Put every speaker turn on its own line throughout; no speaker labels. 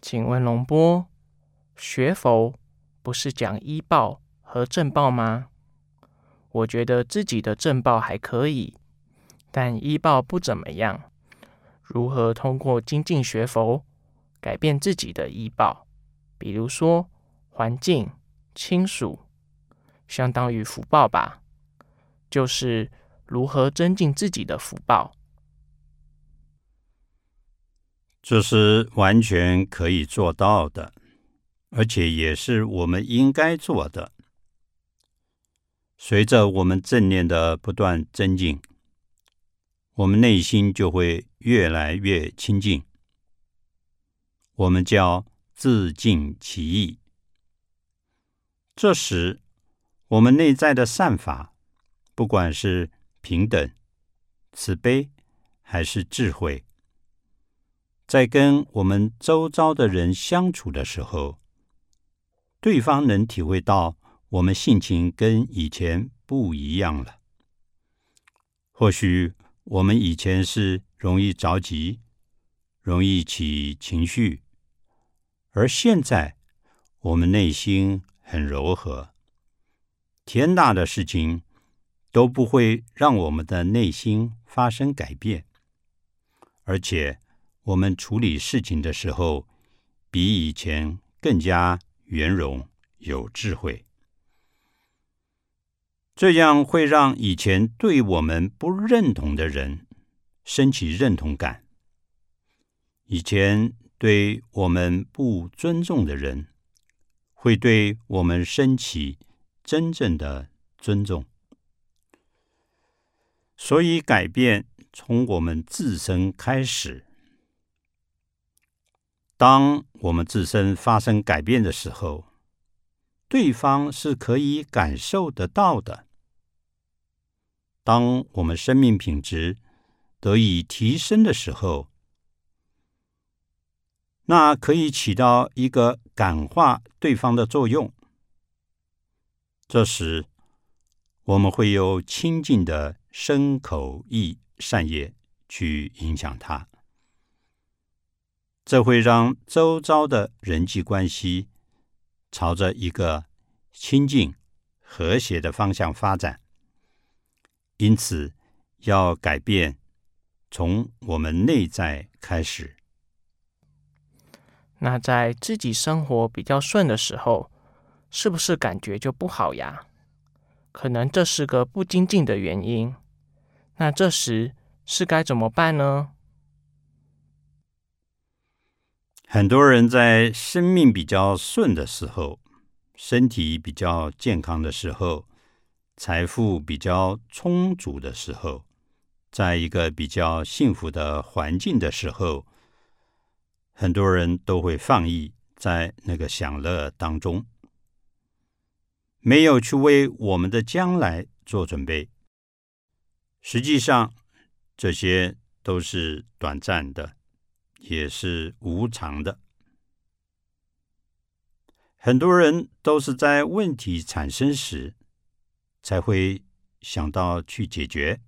请问龙波，学佛不是讲医报和正报吗？我觉得自己的正报还可以，但医报不怎么样。如何通过精进学佛改变自己的医报？比如说环境、亲属，相当于福报吧。就是如何增进自己的福报。
这是完全可以做到的，而且也是我们应该做的。随着我们正念的不断增进，我们内心就会越来越清净。我们叫自净其意。这时，我们内在的善法，不管是平等、慈悲，还是智慧。在跟我们周遭的人相处的时候，对方能体会到我们性情跟以前不一样了。或许我们以前是容易着急、容易起情绪，而现在我们内心很柔和，天大的事情都不会让我们的内心发生改变，而且。我们处理事情的时候，比以前更加圆融、有智慧，这样会让以前对我们不认同的人升起认同感；以前对我们不尊重的人，会对我们升起真正的尊重。所以，改变从我们自身开始。当我们自身发生改变的时候，对方是可以感受得到的。当我们生命品质得以提升的时候，那可以起到一个感化对方的作用。这时，我们会有清净的身口意善业去影响他。这会让周遭的人际关系朝着一个亲近、和谐的方向发展。因此，要改变，从我们内在开始。
那在自己生活比较顺的时候，是不是感觉就不好呀？可能这是个不精进的原因。那这时是该怎么办呢？
很多人在生命比较顺的时候，身体比较健康的时候，财富比较充足的时候，在一个比较幸福的环境的时候，很多人都会放逸在那个享乐当中，没有去为我们的将来做准备。实际上，这些都是短暂的。也是无常的。很多人都是在问题产生时才会想到去解决，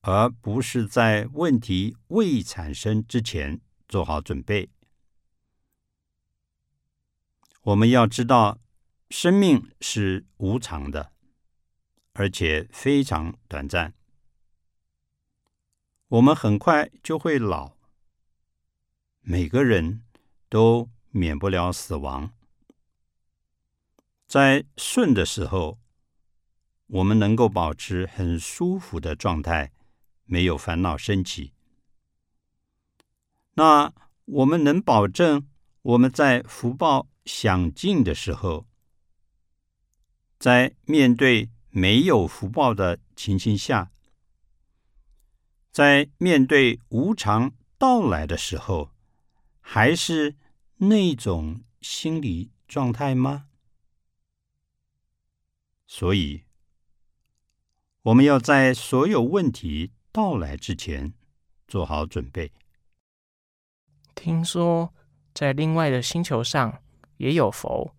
而不是在问题未产生之前做好准备。我们要知道，生命是无常的，而且非常短暂。我们很快就会老。每个人都免不了死亡。在顺的时候，我们能够保持很舒服的状态，没有烦恼升起。那我们能保证我们在福报享尽的时候，在面对没有福报的情形下，在面对无常到来的时候。还是那种心理状态吗？所以，我们要在所有问题到来之前做好准备。
听说在另外的星球上也有佛。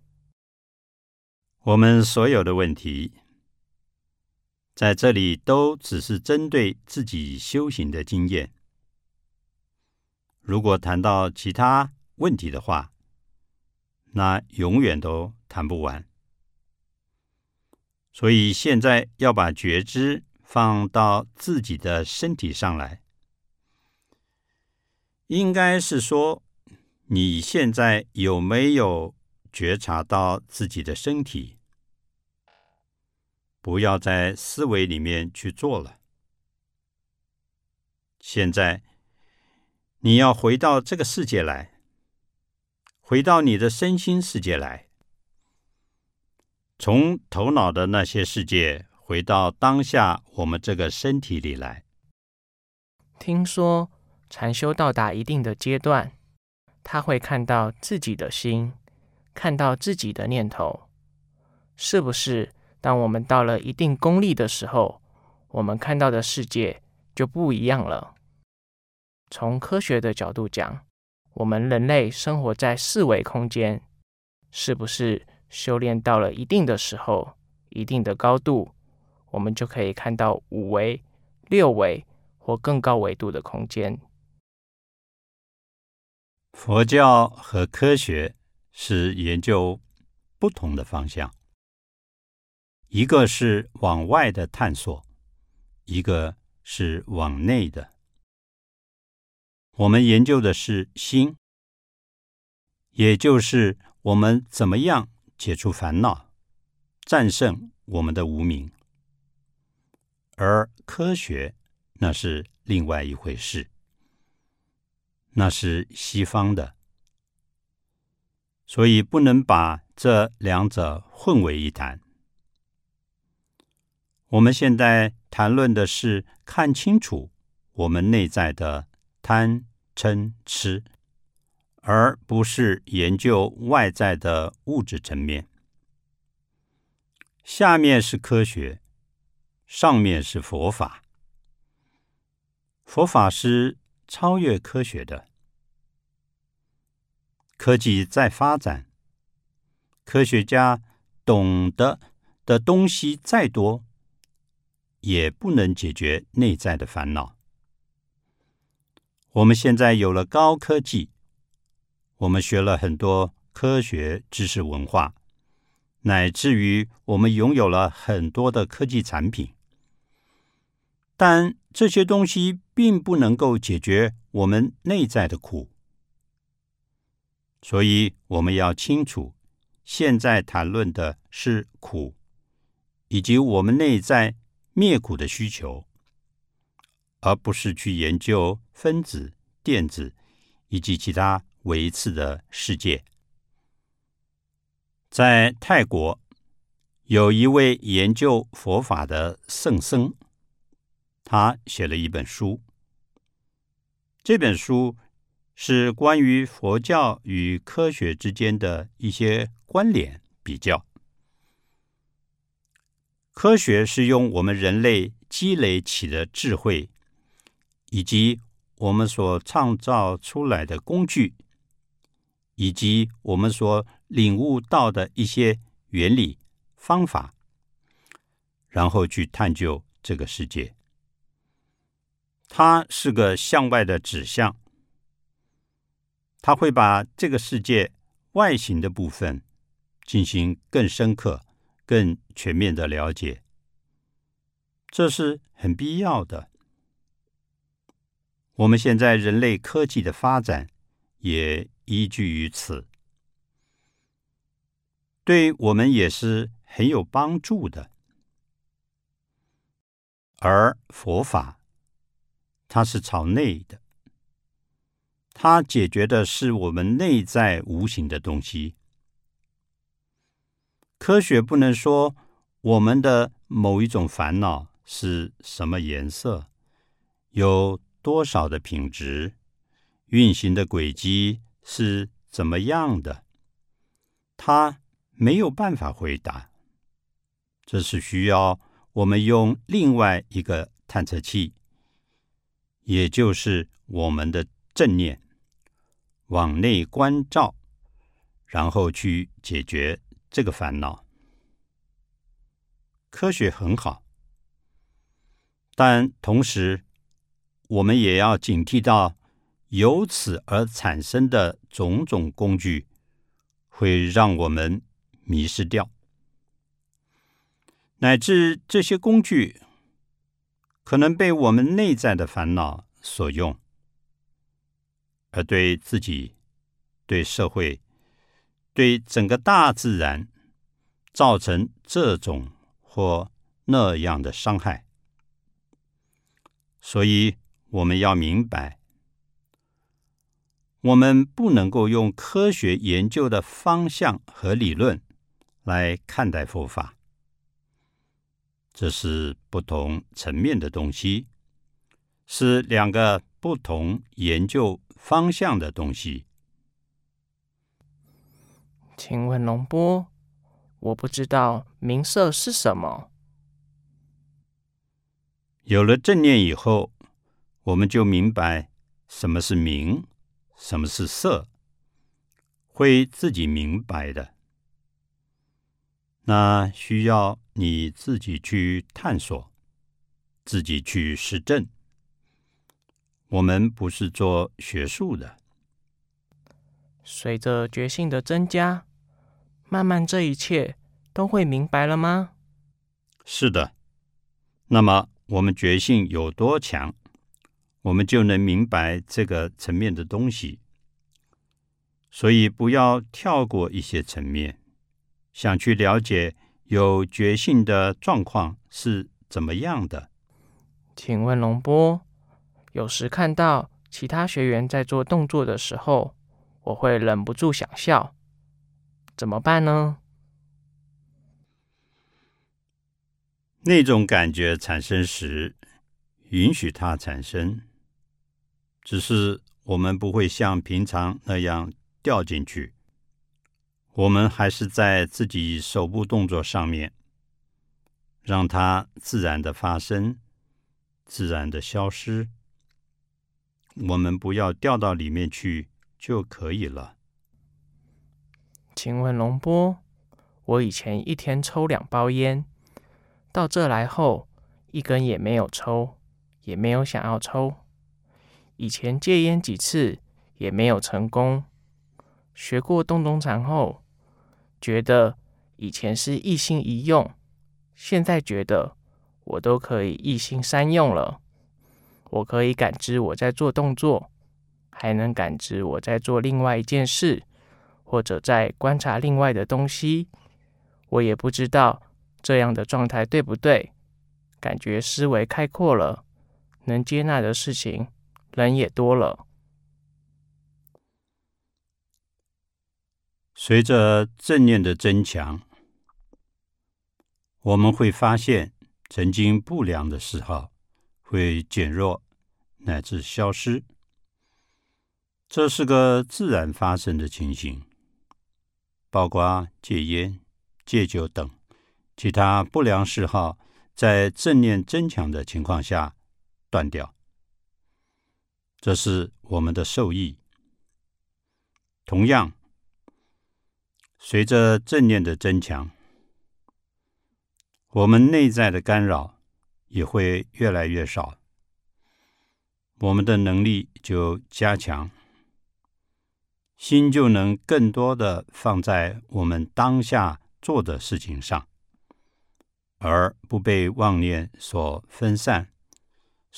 我们所有的问题在这里都只是针对自己修行的经验。如果谈到其他问题的话，那永远都谈不完。所以现在要把觉知放到自己的身体上来，应该是说，你现在有没有觉察到自己的身体？不要在思维里面去做了。现在你要回到这个世界来，回到你的身心世界来。从头脑的那些世界回到当下我们这个身体里来。
听说禅修到达一定的阶段，他会看到自己的心，看到自己的念头，是不是？当我们到了一定功力的时候，我们看到的世界就不一样了。从科学的角度讲，我们人类生活在四维空间，是不是？修炼到了一定的时候，一定的高度，我们就可以看到五维、六维或更高维度的空间。
佛教和科学是研究不同的方向，一个是往外的探索，一个是往内的。我们研究的是心，也就是我们怎么样。解除烦恼，战胜我们的无名，而科学那是另外一回事，那是西方的，所以不能把这两者混为一谈。我们现在谈论的是看清楚我们内在的贪嗔痴。而不是研究外在的物质层面。下面是科学，上面是佛法。佛法是超越科学的。科技在发展，科学家懂得的东西再多，也不能解决内在的烦恼。我们现在有了高科技。我们学了很多科学知识、文化，乃至于我们拥有了很多的科技产品，但这些东西并不能够解决我们内在的苦。所以我们要清楚，现在谈论的是苦，以及我们内在灭苦的需求，而不是去研究分子、电子以及其他。维次的世界，在泰国有一位研究佛法的圣僧，他写了一本书。这本书是关于佛教与科学之间的一些关联比较。科学是用我们人类积累起的智慧，以及我们所创造出来的工具。以及我们所领悟到的一些原理、方法，然后去探究这个世界。它是个向外的指向，它会把这个世界外形的部分进行更深刻、更全面的了解，这是很必要的。我们现在人类科技的发展也。依据于此，对我们也是很有帮助的。而佛法，它是朝内的，它解决的是我们内在无形的东西。科学不能说我们的某一种烦恼是什么颜色，有多少的品质，运行的轨迹。是怎么样的？他没有办法回答。这是需要我们用另外一个探测器，也就是我们的正念，往内关照，然后去解决这个烦恼。科学很好，但同时我们也要警惕到由此而产生的种种工具，会让我们迷失掉，乃至这些工具可能被我们内在的烦恼所用，而对自己、对社会、对整个大自然造成这种或那样的伤害。所以，我们要明白，我们不能够用科学研究的方向和理论来看待佛法，这是不同层面的东西，是两个不同研究方向的东西。
请问龙波，我不知道名色是什么。
有了正念以后，我们就明白什么是名，什么是色，会自己明白的。那需要你自己去探索，自己去实证。我们不是做学术的。
随着觉性的增加，慢慢这一切都会明白了吗？
是的。那么。我们觉性有多强，我们就能明白这个层面的东西。所以不要跳过一些层面，想去了解有觉性的状况是怎么样的。
请问龙波，有时看到其他学员在做动作的时候，我会忍不住想笑，怎么办呢？
那种感觉产生时，允许它产生，只是我们不会像平常那样掉进去。我们还是在自己手部动作上面，让它自然的发生，自然的消失。我们不要掉到里面去就可以了。
请问龙波，我以前一天抽两包烟。到这来后，一根也没有抽，也没有想要抽。以前戒烟几次也没有成功。学过洞洞禅后，觉得以前是一心一用，现在觉得我都可以一心三用了。我可以感知我在做动作，还能感知我在做另外一件事，或者在观察另外的东西。我也不知道。这样的状态对不对？感觉思维开阔了，能接纳的事情人也多了。
随着正念的增强，我们会发现曾经不良的嗜好会减弱乃至消失，这是个自然发生的情形，包括戒烟、戒酒等。其他不良嗜好在正念增强的情况下断掉，这是我们的受益。同样，随着正念的增强，我们内在的干扰也会越来越少，我们的能力就加强，心就能更多的放在我们当下做的事情上。而不被妄念所分散、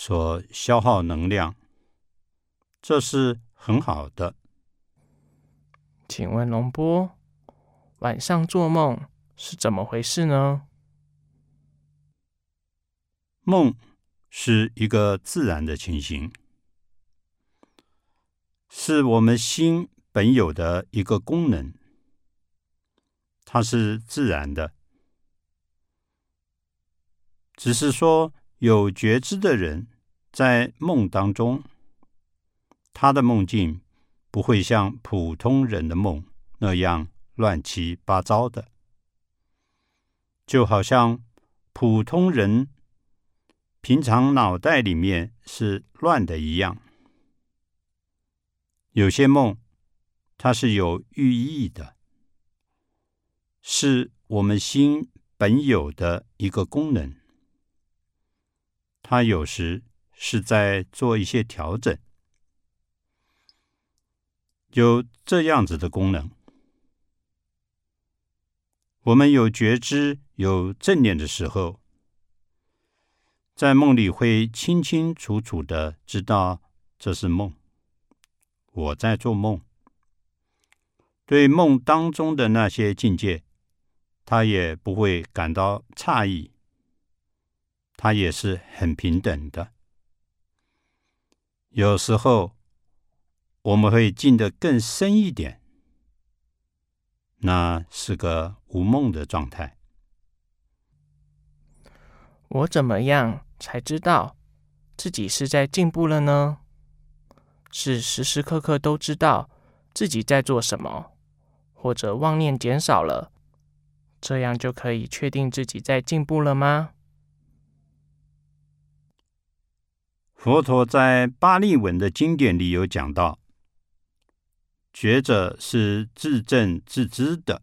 所消耗能量，这是很好的。
请问龙波，晚上做梦是怎么回事呢？
梦是一个自然的情形，是我们心本有的一个功能，它是自然的。只是说，有觉知的人在梦当中，他的梦境不会像普通人的梦那样乱七八糟的，就好像普通人平常脑袋里面是乱的一样。有些梦，它是有寓意的，是我们心本有的一个功能。他有时是在做一些调整，有这样子的功能。我们有觉知、有正念的时候，在梦里会清清楚楚的知道这是梦，我在做梦。对梦当中的那些境界，他也不会感到诧异，他也是很平等的。有时候我们会进得更深一点，那是个无梦的状态。
我怎么样才知道自己是在进步了呢？是时时刻刻都知道自己在做什么，或者妄念减少了，这样就可以确定自己在进步了吗？
佛陀在巴利文的经典里有讲到，觉者是自证自知的。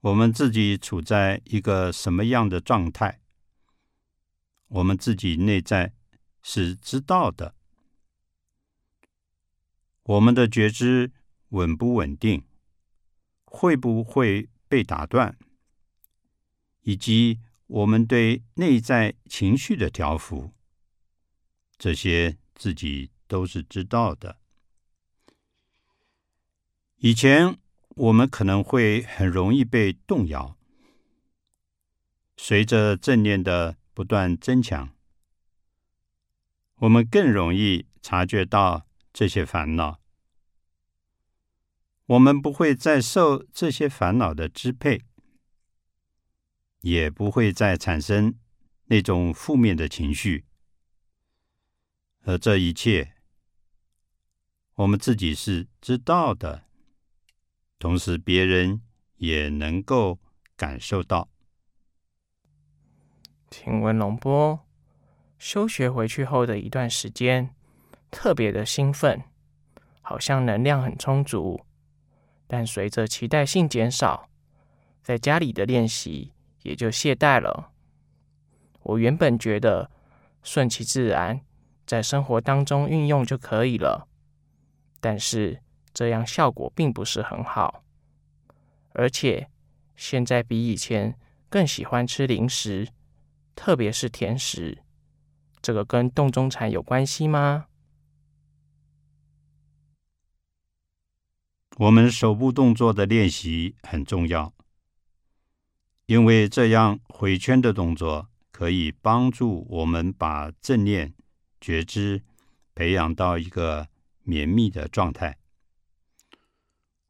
我们自己处在一个什么样的状态，我们自己内在是知道的。我们的觉知稳不稳定，会不会被打断，以及我们对内在情绪的调伏。这些自己都是知道的。以前我们可能会很容易被动摇，随着正念的不断增强，我们更容易察觉到这些烦恼。我们不会再受这些烦恼的支配，也不会再产生那种负面的情绪。而这一切，我们自己是知道的，同时别人也能够感受到。
听闻龙波休学回去后的一段时间，特别的兴奋，好像能量很充足。但随着期待性减少，在家里的练习也就懈怠了。我原本觉得顺其自然。在生活当中运用就可以了，但是这样效果并不是很好，而且现在比以前更喜欢吃零食，特别是甜食。这个跟动中禅有关系吗？
我们手部动作的练习很重要，因为这样回圈的动作可以帮助我们把正念。觉知培养到一个绵密的状态。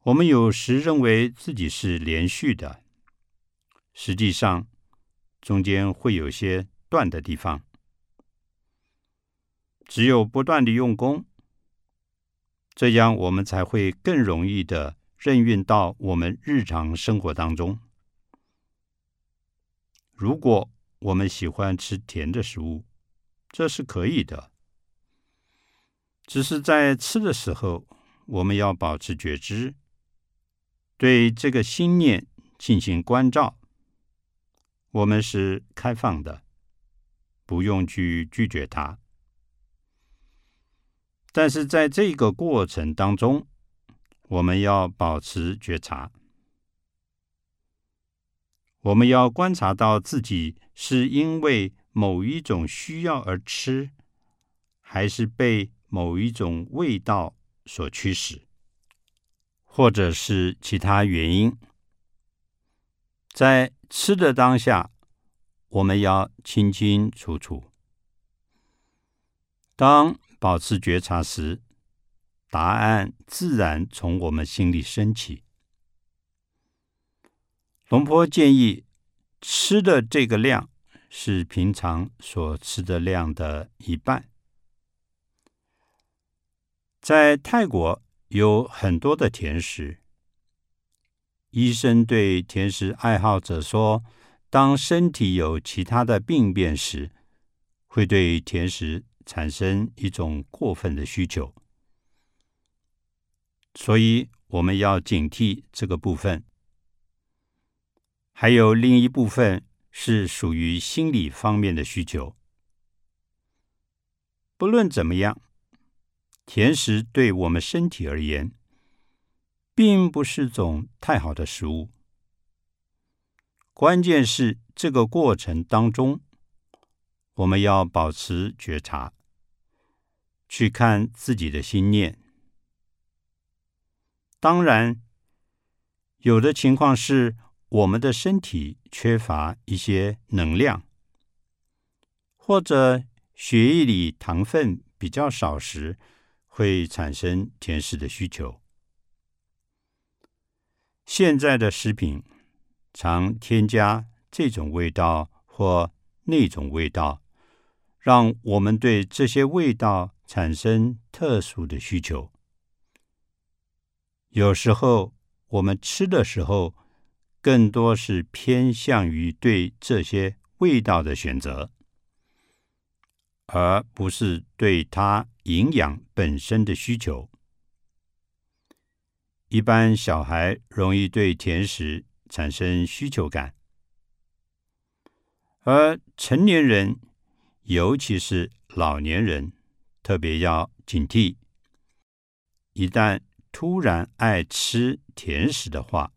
我们有时认为自己是连续的，实际上中间会有些断的地方。只有不断的用功，这样我们才会更容易的任运到我们日常生活当中。如果我们喜欢吃甜的食物，这是可以的，只是在吃的时候，我们要保持觉知，对这个心念进行关照。我们是开放的，不用去拒绝它。但是在这个过程当中，我们要保持觉察，我们要观察到自己是因为。某一种需要而吃，还是被某一种味道所驱使，或者是其他原因，在吃的当下，我们要清清楚楚。当保持觉察时，答案自然从我们心里升起。龙婆建议吃的这个量。是平常所吃的量的一半。在泰国有很多的甜食，医生对甜食爱好者说，当身体有其他的病变时，会对甜食产生一种过分的需求，所以我们要警惕这个部分。还有另一部分。是属于心理方面的需求。不论怎么样，甜食对我们身体而言，并不是种太好的食物。关键是这个过程当中，我们要保持觉察，去看自己的心念。当然，有的情况是我们的身体缺乏一些能量，或者血液里糖分比较少时。会产生甜食的需求。现在的食品常添加这种味道或那种味道，让我们对这些味道产生特殊的需求。有时候我们吃的时候，更多是偏向于对这些味道的选择，而不是对它。营养本身的需求，一般小孩容易对甜食产生需求感，而成年人，尤其是老年人，特别要警惕。一旦突然爱吃甜食的话，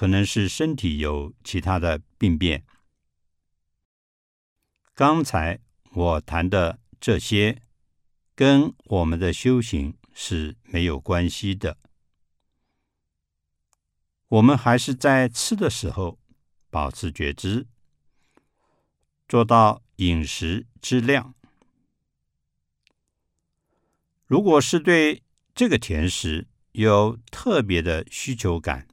可能是身体有其他的病变。刚才我谈的这些。跟我们的修行是没有关系的。我们还是在吃的时候保持觉知，做到饮食质量。如果是对这个甜食有特别的需求感，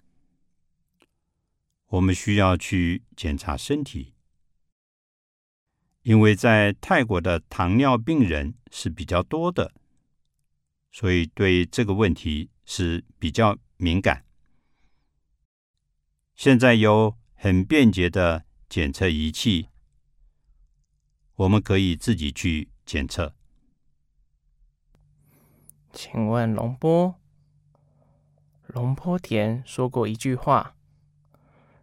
我们需要去检查身体。因为在泰国的糖尿病人是比较多的，所以对这个问题是比较敏感。现在有很便捷的检测仪器，我们可以自己去检测。
请问龙波，龙波田说过一句话：“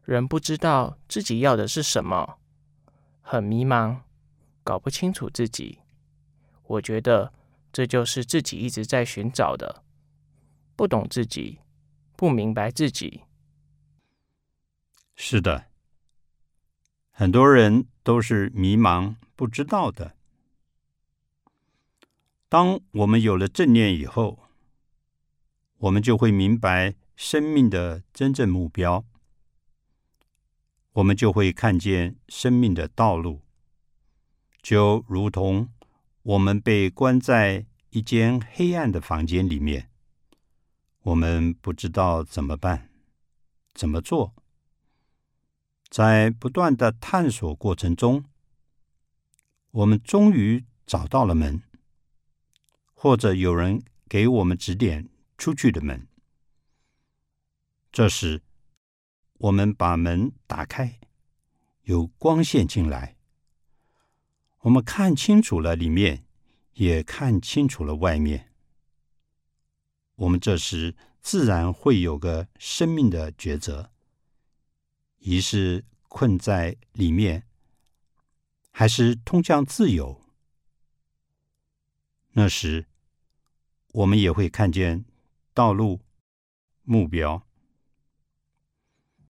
人不知道自己要的是什么，很迷茫。”搞不清楚自己，我觉得这就是自己一直在寻找的。不懂自己，不明白自己。
是的，很多人都是迷茫不知道的。当我们有了正念以后，我们就会明白生命的真正目标，我们就会看见生命的道路。就如同我们被关在一间黑暗的房间里面，我们不知道怎么办、怎么做。在不断的探索过程中，我们终于找到了门，或者有人给我们指点出去的门。这时，我们把门打开，有光线进来。我们看清楚了里面，也看清楚了外面。我们这时自然会有个生命的抉择：一是困在里面，还是通向自由？那时，我们也会看见道路、目标。